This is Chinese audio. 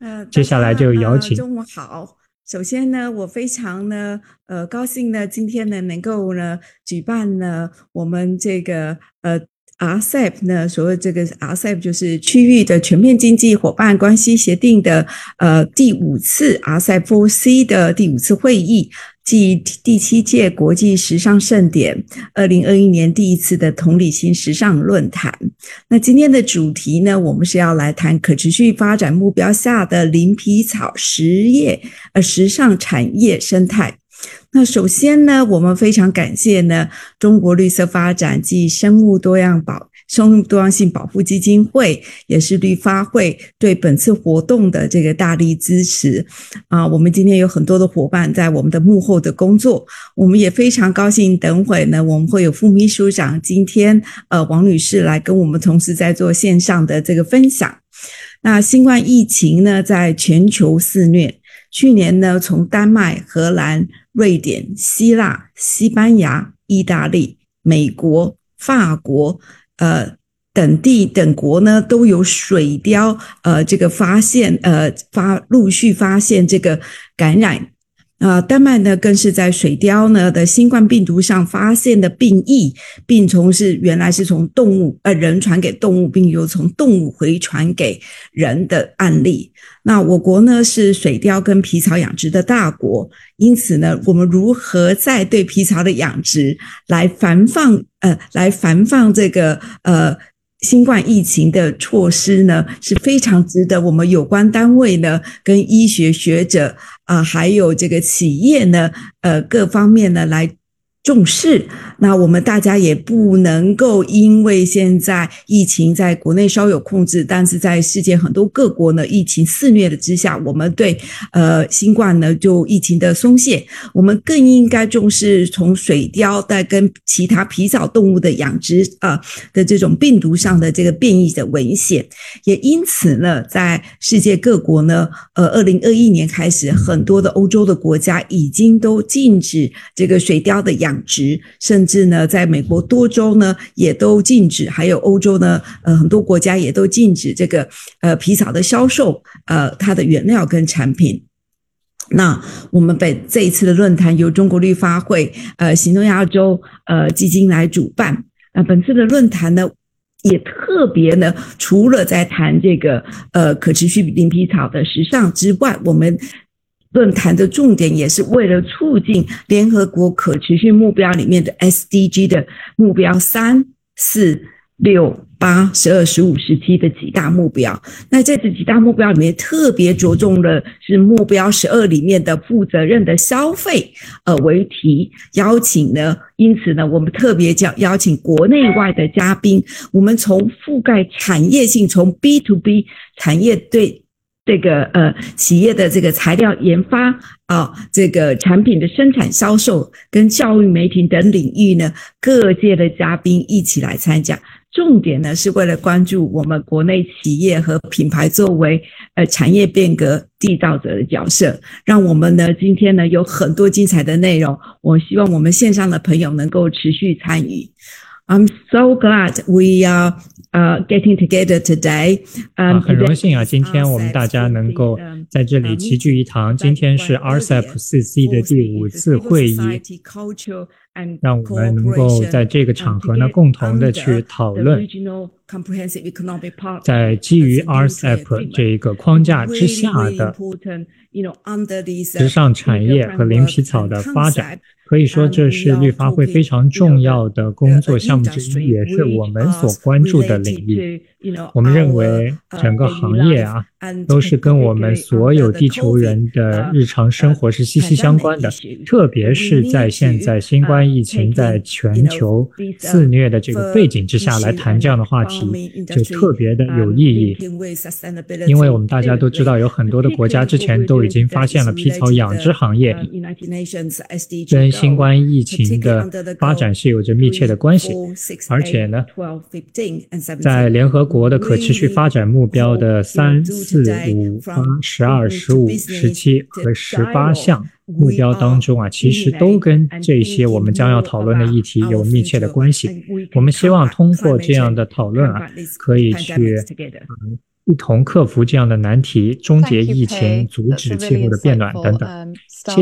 呃，接下来就邀请。中午好，首先呢，我非常呢，呃，高兴呢，今天呢，能够呢，举办呢，我们这个呃。RCEP 呢？所谓这个 RCEP 就是区域的全面经济伙伴关系协定的呃第五次 RCEP4C 的第五次会议，即第七届国际时尚盛典，二零二一年第一次的同理心时尚论坛。那今天的主题呢，我们是要来谈可持续发展目标下的林皮草实业呃时尚产业生态。那首先呢，我们非常感谢呢中国绿色发展及生物多样保生物多样性保护基金会，也是绿发会对本次活动的这个大力支持啊。我们今天有很多的伙伴在我们的幕后的工作，我们也非常高兴。等会呢，我们会有副秘书长今天呃王女士来跟我们同时在做线上的这个分享。那新冠疫情呢，在全球肆虐。去年呢，从丹麦、荷兰、瑞典、希腊、西班牙、意大利、美国、法国，呃，等地等国呢，都有水貂，呃，这个发现，呃，发陆续发现这个感染。啊，丹麦呢，更是在水貂呢的新冠病毒上发现的病疫，病虫是原来是从动物呃人传给动物，并又从动物回传给人的案例。那我国呢是水貂跟皮草养殖的大国，因此呢，我们如何在对皮草的养殖来繁放呃来繁放这个呃。新冠疫情的措施呢，是非常值得我们有关单位呢，跟医学学者啊，还有这个企业呢，呃，各方面呢来。重视，那我们大家也不能够因为现在疫情在国内稍有控制，但是在世界很多各国呢，疫情肆虐的之下，我们对呃新冠呢就疫情的松懈，我们更应该重视从水貂在跟其他皮草动物的养殖啊的这种病毒上的这个变异的危险，也因此呢，在世界各国呢，呃，二零二一年开始，很多的欧洲的国家已经都禁止这个水貂的养。值，甚至呢，在美国多州呢也都禁止，还有欧洲呢，呃，很多国家也都禁止这个呃皮草的销售，呃，它的原料跟产品。那我们本这一次的论坛由中国绿发会呃行动亚洲呃基金来主办。那本次的论坛呢，也特别呢，除了在谈这个呃可持续零皮草的时尚之外，我们。论坛的重点也是为了促进联合国可持续目标里面的 SDG 的目标三、四、六、八、十二、十五、十七的几大目标。那在这几大目标里面，特别着重的是目标十二里面的负责任的消费，呃为题邀请呢。因此呢，我们特别叫邀请国内外的嘉宾，我们从覆盖产业性，从 B to B 产业对。这个呃，企业的这个材料研发啊，这个产品的生产销售跟教育媒体等领域呢，各界的嘉宾一起来参加。重点呢，是为了关注我们国内企业和品牌作为呃产业变革缔造者的角色。让我们呢，今天呢有很多精彩的内容，我希望我们线上的朋友能够持续参与。I'm so glad we are uh getting together today. 啊，很荣幸啊，今天我们大家能够在这里齐聚一堂。今天是 RCEP 四 C 的第五次会议，让我们能够在这个场合呢，共同的去讨论，在基于 RCEP 这一个框架之下的时尚产业和零皮草的发展。可以说，这是绿发会非常重要的工作项目之一，也是我们所关注的领域。我们认为整个行业啊，都是跟我们所有地球人的日常生活是息息相关的。特别是在现在新冠疫情在全球肆虐的这个背景之下来谈这样的话题，就特别的有意义。因为我们大家都知道，有很多的国家之前都已经发现了皮草养殖行业跟新冠疫情的发展是有着密切的关系，而且呢，在联合国的可持续发展目标的三、四、五、八、十二、十五、十七和十八项目标当中啊，其实都跟这些我们将要讨论的议题有密切的关系。我们希望通过这样的讨论啊，可以去。一同克服这样的难题，终结疫情，阻止气候的变暖等等。谢谢。